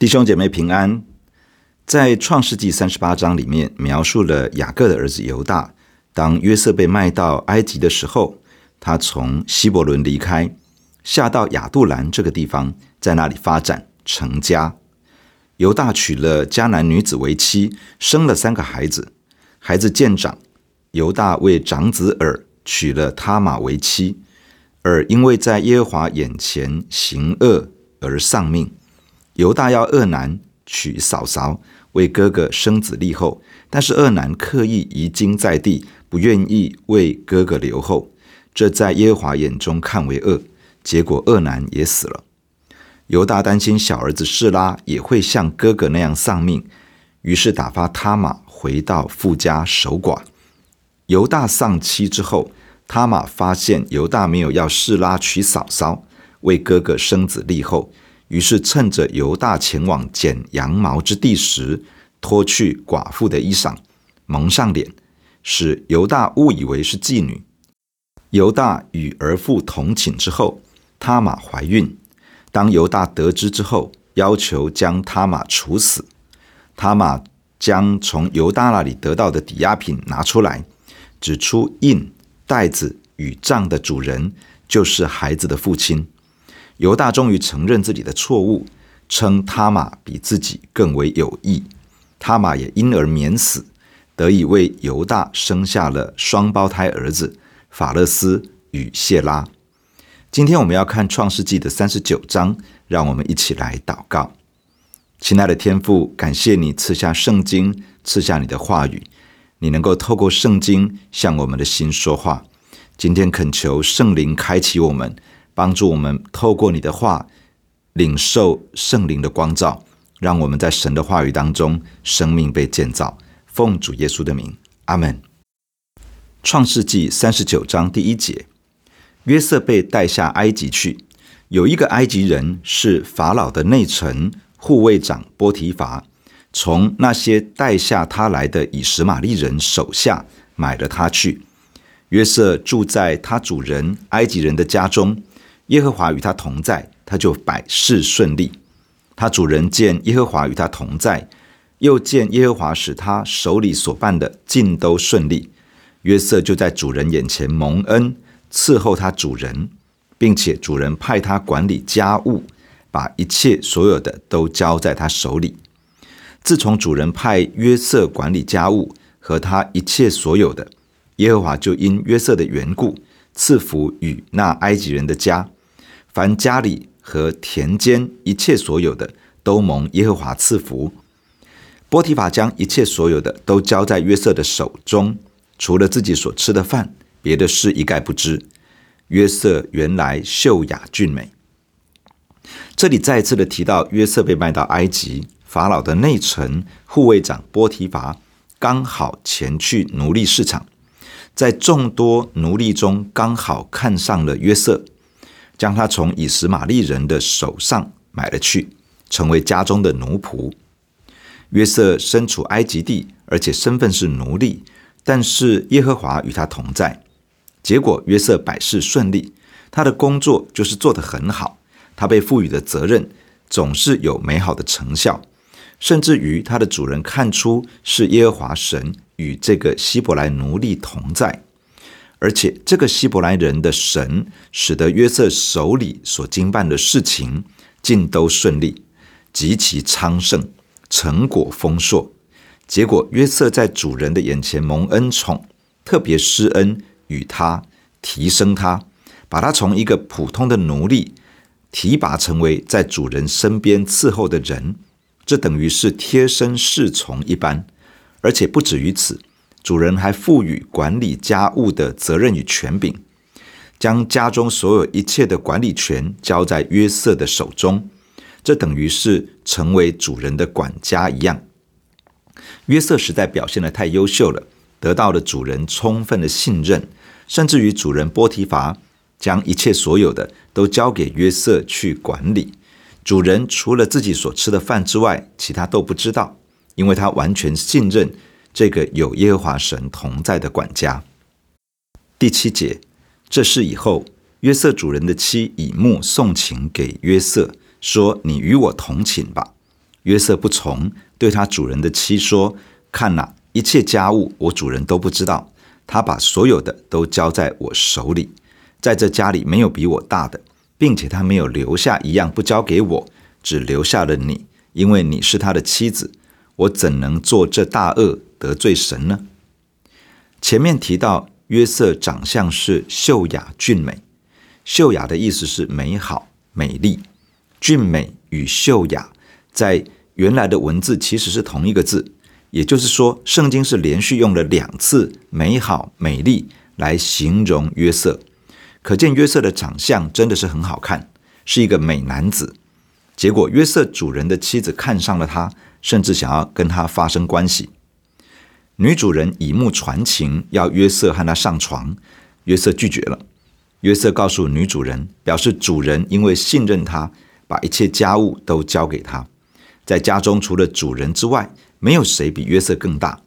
弟兄姐妹平安，在创世纪三十八章里面描述了雅各的儿子犹大，当约瑟被卖到埃及的时候，他从希伯伦离开，下到亚杜兰这个地方，在那里发展成家。犹大娶了迦南女子为妻，生了三个孩子。孩子渐长，犹大为长子尔娶了他玛为妻，尔因为在耶和华眼前行恶而丧命。犹大要二男娶嫂嫂，为哥哥生子立后，但是二男刻意遗精在地，不愿意为哥哥留后，这在耶和华眼中看为恶，结果二男也死了。犹大担心小儿子示拉也会像哥哥那样丧命，于是打发他玛回到父家守寡。犹大丧妻之后，他玛发现犹大没有要示拉娶嫂嫂，为哥哥生子立后。于是趁着犹大前往剪羊毛之地时，脱去寡妇的衣裳，蒙上脸，使犹大误以为是妓女。犹大与儿妇同寝之后，他玛怀孕。当犹大得知之后，要求将他玛处死。他玛将从犹大那里得到的抵押品拿出来，指出印、袋子与账的主人就是孩子的父亲。犹大终于承认自己的错误，称他玛比自己更为有益，他玛也因而免死，得以为犹大生下了双胞胎儿子法勒斯与谢拉。今天我们要看创世纪的三十九章，让我们一起来祷告。亲爱的天父，感谢你赐下圣经，赐下你的话语，你能够透过圣经向我们的心说话。今天恳求圣灵开启我们。帮助我们透过你的话领受圣灵的光照，让我们在神的话语当中生命被建造。奉主耶稣的名，阿门。创世纪三十九章第一节：约瑟被带下埃及去，有一个埃及人是法老的内臣护卫长波提乏，从那些带下他来的以实玛利人手下买了他去。约瑟住在他主人埃及人的家中。耶和华与他同在，他就百事顺利。他主人见耶和华与他同在，又见耶和华使他手里所办的尽都顺利。约瑟就在主人眼前蒙恩，伺候他主人，并且主人派他管理家务，把一切所有的都交在他手里。自从主人派约瑟管理家务和他一切所有的，耶和华就因约瑟的缘故赐福与那埃及人的家。凡家里和田间一切所有的，都蒙耶和华赐福。波提乏将一切所有的都交在约瑟的手中，除了自己所吃的饭，别的事一概不知。约瑟原来秀雅俊美。这里再次的提到约瑟被卖到埃及，法老的内臣护卫长波提乏刚好前去奴隶市场，在众多奴隶中刚好看上了约瑟。将他从以实玛利人的手上买了去，成为家中的奴仆。约瑟身处埃及地，而且身份是奴隶，但是耶和华与他同在。结果约瑟百事顺利，他的工作就是做得很好。他被赋予的责任总是有美好的成效，甚至于他的主人看出是耶和华神与这个希伯来奴隶同在。而且，这个希伯来人的神使得约瑟手里所经办的事情尽都顺利，极其昌盛，成果丰硕。结果，约瑟在主人的眼前蒙恩宠，特别施恩与他，提升他，把他从一个普通的奴隶提拔成为在主人身边伺候的人，这等于是贴身侍从一般。而且不止于此。主人还赋予管理家务的责任与权柄，将家中所有一切的管理权交在约瑟的手中，这等于是成为主人的管家一样。约瑟实在表现得太优秀了，得到了主人充分的信任，甚至于主人波提乏将一切所有的都交给约瑟去管理。主人除了自己所吃的饭之外，其他都不知道，因为他完全信任。这个有耶和华神同在的管家。第七节，这事以后，约瑟主人的妻以目送情给约瑟，说：“你与我同寝吧。”约瑟不从，对他主人的妻说：“看哪，一切家务我主人都不知道，他把所有的都交在我手里，在这家里没有比我大的，并且他没有留下一样不交给我，只留下了你，因为你是他的妻子。我怎能做这大恶得罪神呢？”前面提到约瑟长相是秀雅俊美，秀雅的意思是美好、美丽，俊美与秀雅。在原来的文字其实是同一个字，也就是说，圣经是连续用了两次“美好”“美丽”来形容约瑟，可见约瑟的长相真的是很好看，是一个美男子。结果约瑟主人的妻子看上了他，甚至想要跟他发生关系。女主人以目传情，要约瑟和她上床，约瑟拒绝了。约瑟告诉女主人，表示主人因为信任他，把一切家务都交给他。在家中，除了主人之外，没有谁比约瑟更大。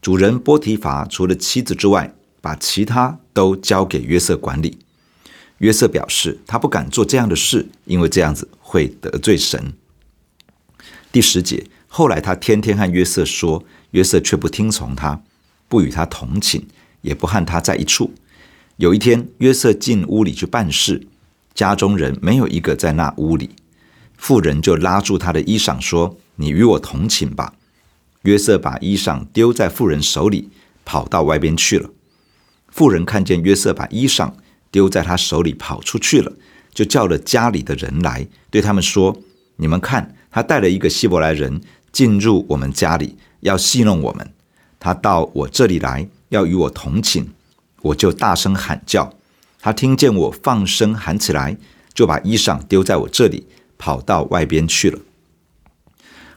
主人波提乏除了妻子之外，把其他都交给约瑟管理。约瑟表示，他不敢做这样的事，因为这样子会得罪神。第十节，后来他天天和约瑟说，约瑟却不听从他，不与他同寝，也不和他在一处。有一天，约瑟进屋里去办事，家中人没有一个在那屋里。妇人就拉住他的衣裳说：“你与我同寝吧。”约瑟把衣裳丢在妇人手里，跑到外边去了。妇人看见约瑟把衣裳丢在他手里跑出去了，就叫了家里的人来，对他们说：“你们看，他带了一个希伯来人进入我们家里，要戏弄我们。他到我这里来，要与我同寝，我就大声喊叫。他听见我放声喊起来，就把衣裳丢在我这里。”跑到外边去了。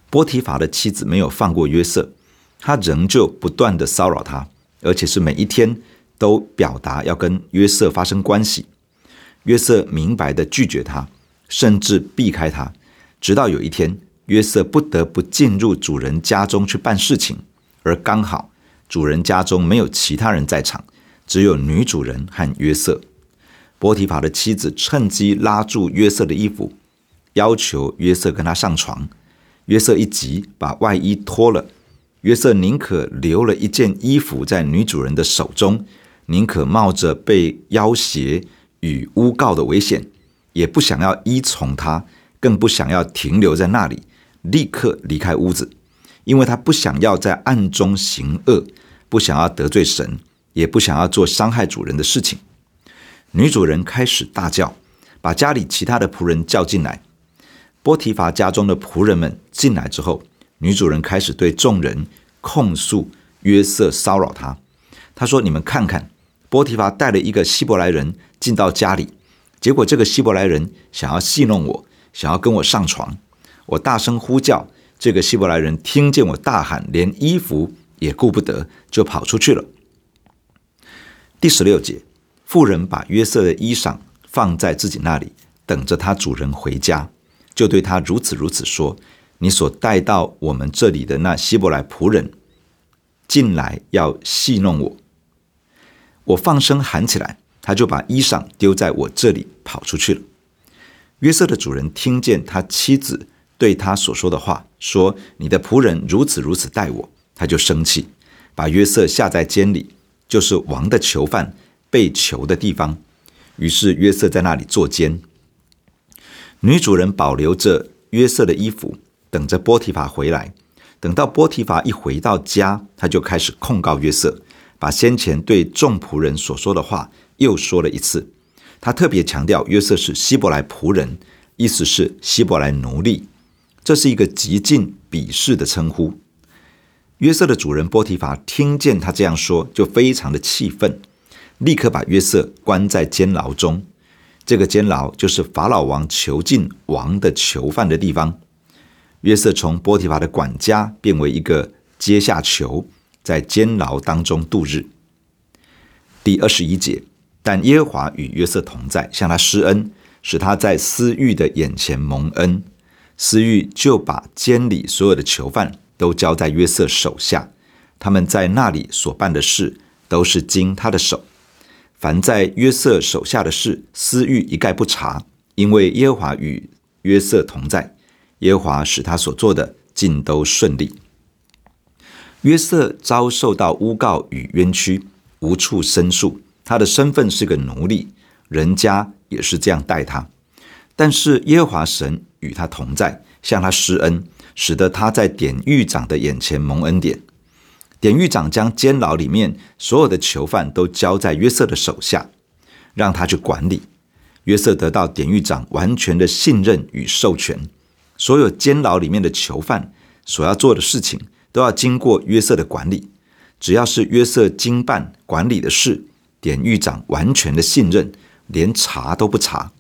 波提乏的妻子没有放过约瑟，他仍旧不断地骚扰他，而且是每一天都表达要跟约瑟发生关系。约瑟明白地拒绝他，甚至避开他，直到有一天，约瑟不得不进入主人家中去办事情，而刚好主人家中没有其他人在场，只有女主人和约瑟。波提乏的妻子趁机拉住约瑟的衣服。要求约瑟跟他上床，约瑟一急，把外衣脱了。约瑟宁可留了一件衣服在女主人的手中，宁可冒着被要挟与诬告的危险，也不想要依从他，更不想要停留在那里，立刻离开屋子，因为他不想要在暗中行恶，不想要得罪神，也不想要做伤害主人的事情。女主人开始大叫，把家里其他的仆人叫进来。波提乏家中的仆人们进来之后，女主人开始对众人控诉约瑟骚扰她。她说：“你们看看，波提乏带了一个希伯来人进到家里，结果这个希伯来人想要戏弄我，想要跟我上床。我大声呼叫，这个希伯来人听见我大喊，连衣服也顾不得，就跑出去了。”第十六节，妇人把约瑟的衣裳放在自己那里，等着他主人回家。就对他如此如此说：“你所带到我们这里的那希伯来仆人进来要戏弄我，我放声喊起来，他就把衣裳丢在我这里跑出去了。”约瑟的主人听见他妻子对他所说的话，说：“你的仆人如此如此待我。”他就生气，把约瑟下在监里，就是王的囚犯被囚的地方。于是约瑟在那里坐监。女主人保留着约瑟的衣服，等着波提乏回来。等到波提乏一回到家，他就开始控告约瑟，把先前对众仆人所说的话又说了一次。他特别强调约瑟是希伯来仆人，意思是希伯来奴隶，这是一个极尽鄙视的称呼。约瑟的主人波提乏听见他这样说，就非常的气愤，立刻把约瑟关在监牢中。这个监牢就是法老王囚禁王的囚犯的地方。约瑟从波提乏的管家变为一个阶下囚，在监牢当中度日。第二十一节，但耶和华与约瑟同在，向他施恩，使他在私欲的眼前蒙恩。私狱就把监里所有的囚犯都交在约瑟手下，他们在那里所办的事都是经他的手。凡在约瑟手下的事，私狱一概不查，因为耶和华与约瑟同在。耶和华使他所做的尽都顺利。约瑟遭受到诬告与冤屈，无处申诉。他的身份是个奴隶，人家也是这样待他。但是耶和华神与他同在，向他施恩，使得他在典狱长的眼前蒙恩典。典狱长将监牢里面所有的囚犯都交在约瑟的手下，让他去管理。约瑟得到典狱长完全的信任与授权，所有监牢里面的囚犯所要做的事情，都要经过约瑟的管理。只要是约瑟经办管理的事，典狱长完全的信任，连查都不查。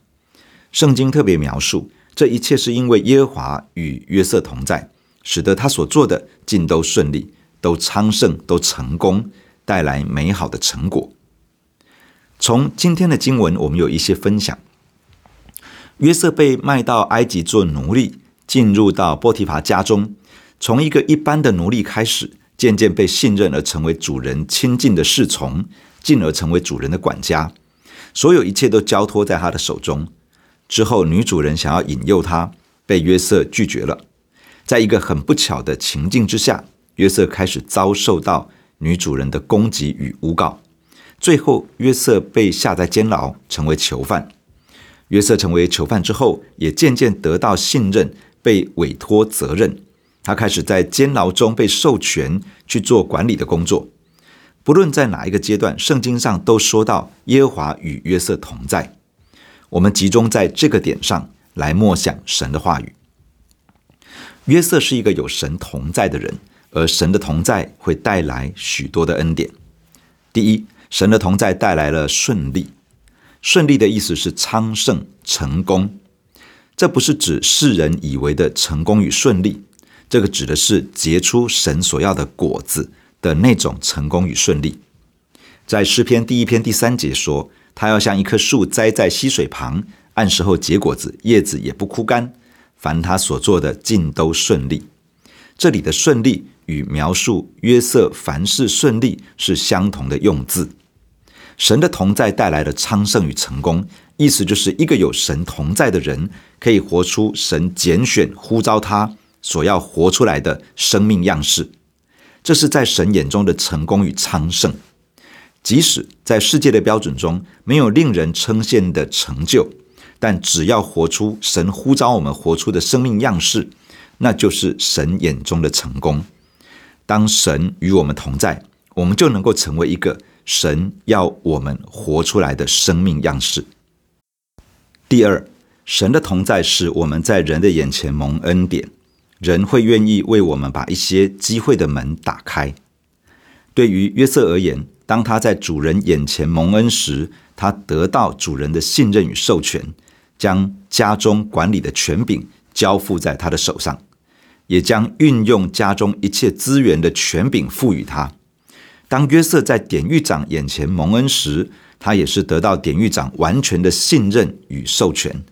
圣经特别描述，这一切是因为耶和华与约瑟同在，使得他所做的尽都顺利。都昌盛，都成功，带来美好的成果。从今天的经文，我们有一些分享。约瑟被卖到埃及做奴隶，进入到波提乏家中，从一个一般的奴隶开始，渐渐被信任而成为主人亲近的侍从，进而成为主人的管家。所有一切都交托在他的手中。之后，女主人想要引诱他，被约瑟拒绝了。在一个很不巧的情境之下。约瑟开始遭受到女主人的攻击与诬告，最后约瑟被下在监牢，成为囚犯。约瑟成为囚犯之后，也渐渐得到信任，被委托责任。他开始在监牢中被授权去做管理的工作。不论在哪一个阶段，圣经上都说到耶和华与约瑟同在。我们集中在这个点上来默想神的话语。约瑟是一个有神同在的人。而神的同在会带来许多的恩典。第一，神的同在带来了顺利。顺利的意思是昌盛、成功。这不是指世人以为的成功与顺利，这个指的是结出神所要的果子的那种成功与顺利。在诗篇第一篇第三节说，他要像一棵树栽在溪水旁，按时候结果子，叶子也不枯干，凡他所做的尽都顺利。这里的顺利。与描述约瑟凡事顺利是相同的用字。神的同在带来了昌盛与成功，意思就是一个有神同在的人，可以活出神拣选呼召他所要活出来的生命样式。这是在神眼中的成功与昌盛。即使在世界的标准中没有令人称羡的成就，但只要活出神呼召我们活出的生命样式，那就是神眼中的成功。当神与我们同在，我们就能够成为一个神要我们活出来的生命样式。第二，神的同在使我们在人的眼前蒙恩典，人会愿意为我们把一些机会的门打开。对于约瑟而言，当他在主人眼前蒙恩时，他得到主人的信任与授权，将家中管理的权柄交付在他的手上。也将运用家中一切资源的权柄赋予他。当约瑟在典狱长眼前蒙恩时，他也是得到典狱长完全的信任与授权。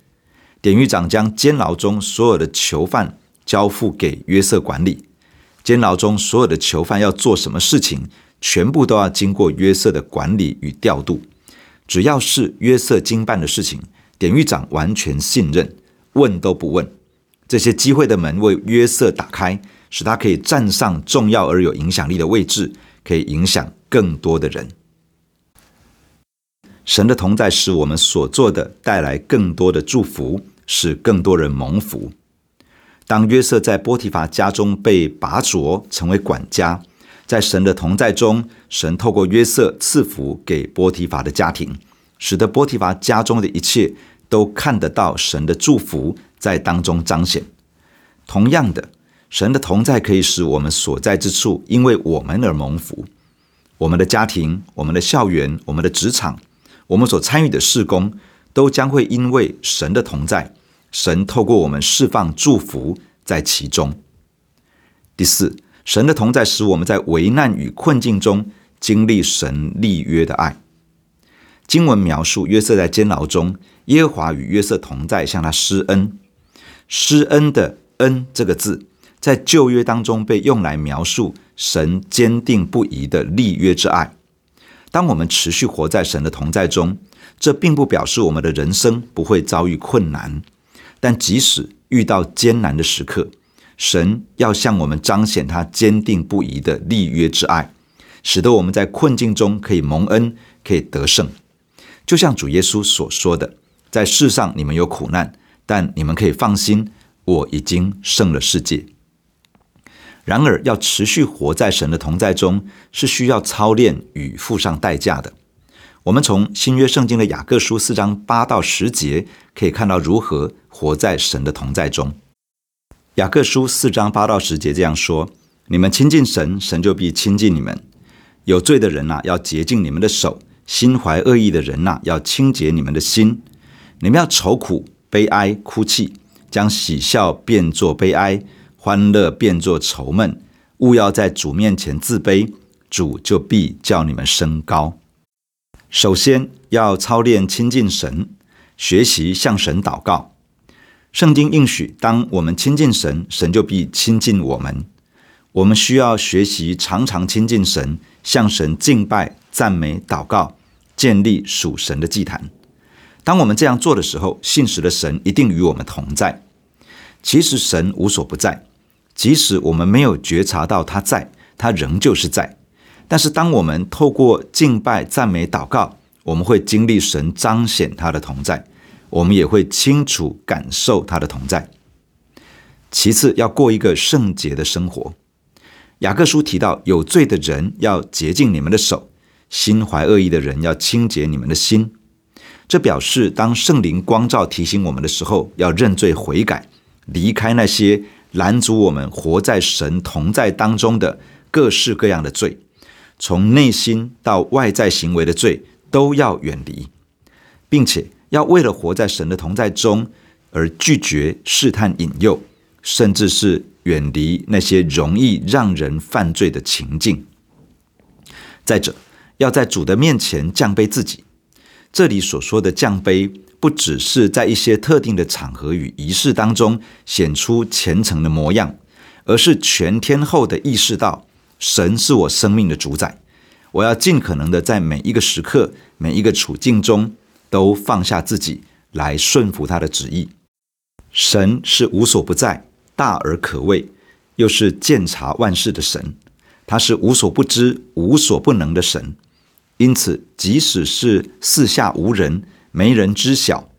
典狱长将监牢中所有的囚犯交付给约瑟管理。监牢中所有的囚犯要做什么事情，全部都要经过约瑟的管理与调度。只要是约瑟经办的事情，典狱长完全信任，问都不问。这些机会的门为约瑟打开，使他可以站上重要而有影响力的位置，可以影响更多的人。神的同在使我们所做的带来更多的祝福，使更多人蒙福。当约瑟在波提乏家中被拔擢成为管家，在神的同在中，神透过约瑟赐福给波提乏的家庭，使得波提乏家中的一切都看得到神的祝福。在当中彰显。同样的，神的同在可以使我们所在之处因为我们而蒙福。我们的家庭、我们的校园、我们的职场、我们所参与的事工，都将会因为神的同在，神透过我们释放祝福在其中。第四，神的同在使我们在危难与困境中经历神立约的爱。经文描述约瑟在监牢中，耶和华与约瑟同在，向他施恩。施恩的恩这个字，在旧约当中被用来描述神坚定不移的立约之爱。当我们持续活在神的同在中，这并不表示我们的人生不会遭遇困难。但即使遇到艰难的时刻，神要向我们彰显他坚定不移的立约之爱，使得我们在困境中可以蒙恩，可以得胜。就像主耶稣所说的，在世上你们有苦难，但你们可以放心，我已经胜了世界。然而，要持续活在神的同在中，是需要操练与付上代价的。我们从新约圣经的雅各书四章八到十节可以看到如何活在神的同在中。雅各书四章八到十节这样说：“你们亲近神，神就必亲近你们。有罪的人呐、要洁净你们的手；心怀恶意的人呐、要清洁你们的心。你们要愁苦、悲哀、哭泣，将喜笑变作悲哀。”欢乐变作愁闷，勿要在主面前自卑，主就必叫你们升高。首先要操练亲近神，学习向神祷告。圣经应许，当我们亲近神，神就必亲近我们。我们需要学习常常亲近神，向神敬拜、赞美、祷告，建立属神的祭坛。当我们这样做的时候，信实的神一定与我们同在。其实神无所不在。即使我们没有觉察到他在，他仍旧是在。但是，当我们透过敬拜、赞美、祷告，我们会经历神彰显他的同在，我们也会清楚感受他的同在。其次，要过一个圣洁的生活。雅各书提到，有罪的人要洁净你们的手，心怀恶意的人要清洁你们的心。这表示，当圣灵光照提醒我们的时候，要认罪悔改，离开那些。拦阻我们活在神同在当中的各式各样的罪，从内心到外在行为的罪都要远离，并且要为了活在神的同在中而拒绝试探引诱，甚至是远离那些容易让人犯罪的情境。再者，要在主的面前降卑自己。这里所说的降卑，不只是在一些特定的场合与仪式当中显出虔诚的模样，而是全天候的意识到神是我生命的主宰。我要尽可能的在每一个时刻、每一个处境中都放下自己，来顺服他的旨意。神是无所不在、大而可畏，又是鉴察万事的神。他是无所不知、无所不能的神。因此，即使是四下无人。没人知晓，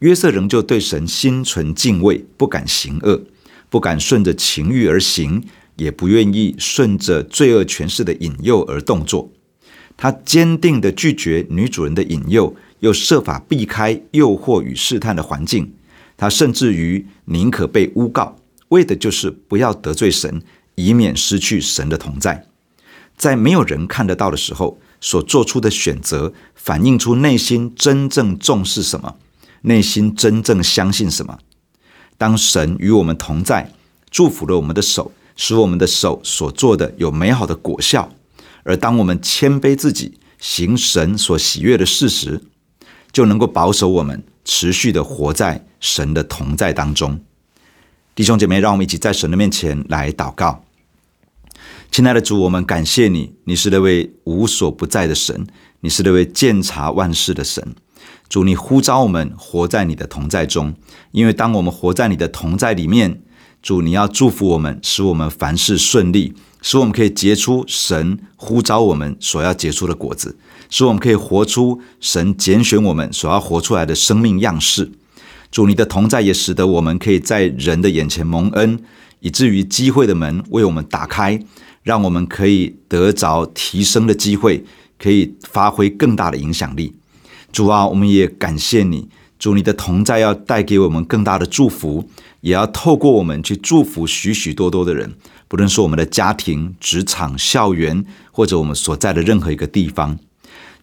约瑟仍旧对神心存敬畏，不敢行恶，不敢顺着情欲而行，也不愿意顺着罪恶权势的引诱而动作。他坚定地拒绝女主人的引诱，又设法避开诱惑与试探的环境。他甚至于宁可被诬告，为的就是不要得罪神，以免失去神的同在。在没有人看得到的时候，所做出的选择，反映出内心真正重视什么，内心真正相信什么。当神与我们同在，祝福了我们的手，使我们的手所做的有美好的果效；而当我们谦卑自己，行神所喜悦的事时，就能够保守我们持续的活在神的同在当中。弟兄姐妹，让我们一起在神的面前来祷告。亲爱的主，我们感谢你，你是那位无所不在的神，你是那位鉴察万事的神。主，你呼召我们活在你的同在中，因为当我们活在你的同在里面，主，你要祝福我们，使我们凡事顺利，使我们可以结出神呼召我们所要结出的果子，使我们可以活出神拣选我们所要活出来的生命样式。主，你的同在也使得我们可以在人的眼前蒙恩，以至于机会的门为我们打开。让我们可以得着提升的机会，可以发挥更大的影响力。主啊，我们也感谢你，主你的同在要带给我们更大的祝福，也要透过我们去祝福许许多多的人，不论是我们的家庭、职场、校园，或者我们所在的任何一个地方。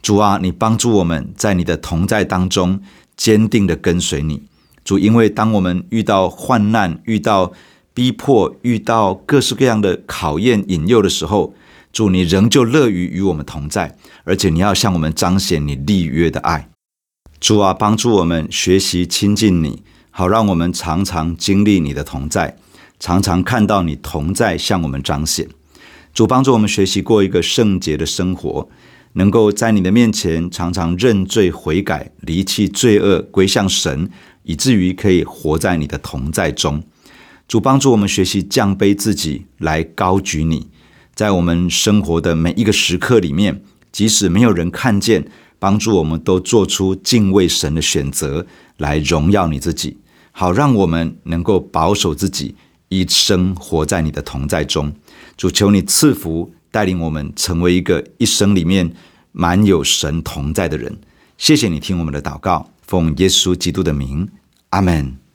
主啊，你帮助我们在你的同在当中坚定的跟随你。主，因为当我们遇到患难，遇到逼迫遇到各式各样的考验、引诱的时候，主你仍旧乐于与我们同在，而且你要向我们彰显你立约的爱。主啊，帮助我们学习亲近你，好让我们常常经历你的同在，常常看到你同在向我们彰显。主帮助我们学习过一个圣洁的生活，能够在你的面前常常认罪悔改，离弃罪恶，归向神。以至于可以活在你的同在中。主帮助我们学习降卑自己，来高举你。在我们生活的每一个时刻里面，即使没有人看见，帮助我们都做出敬畏神的选择，来荣耀你自己，好让我们能够保守自己，一生活在你的同在中。主求你赐福，带领我们成为一个一生里面满有神同在的人。谢谢你听我们的祷告，奉耶稣基督的名，阿门。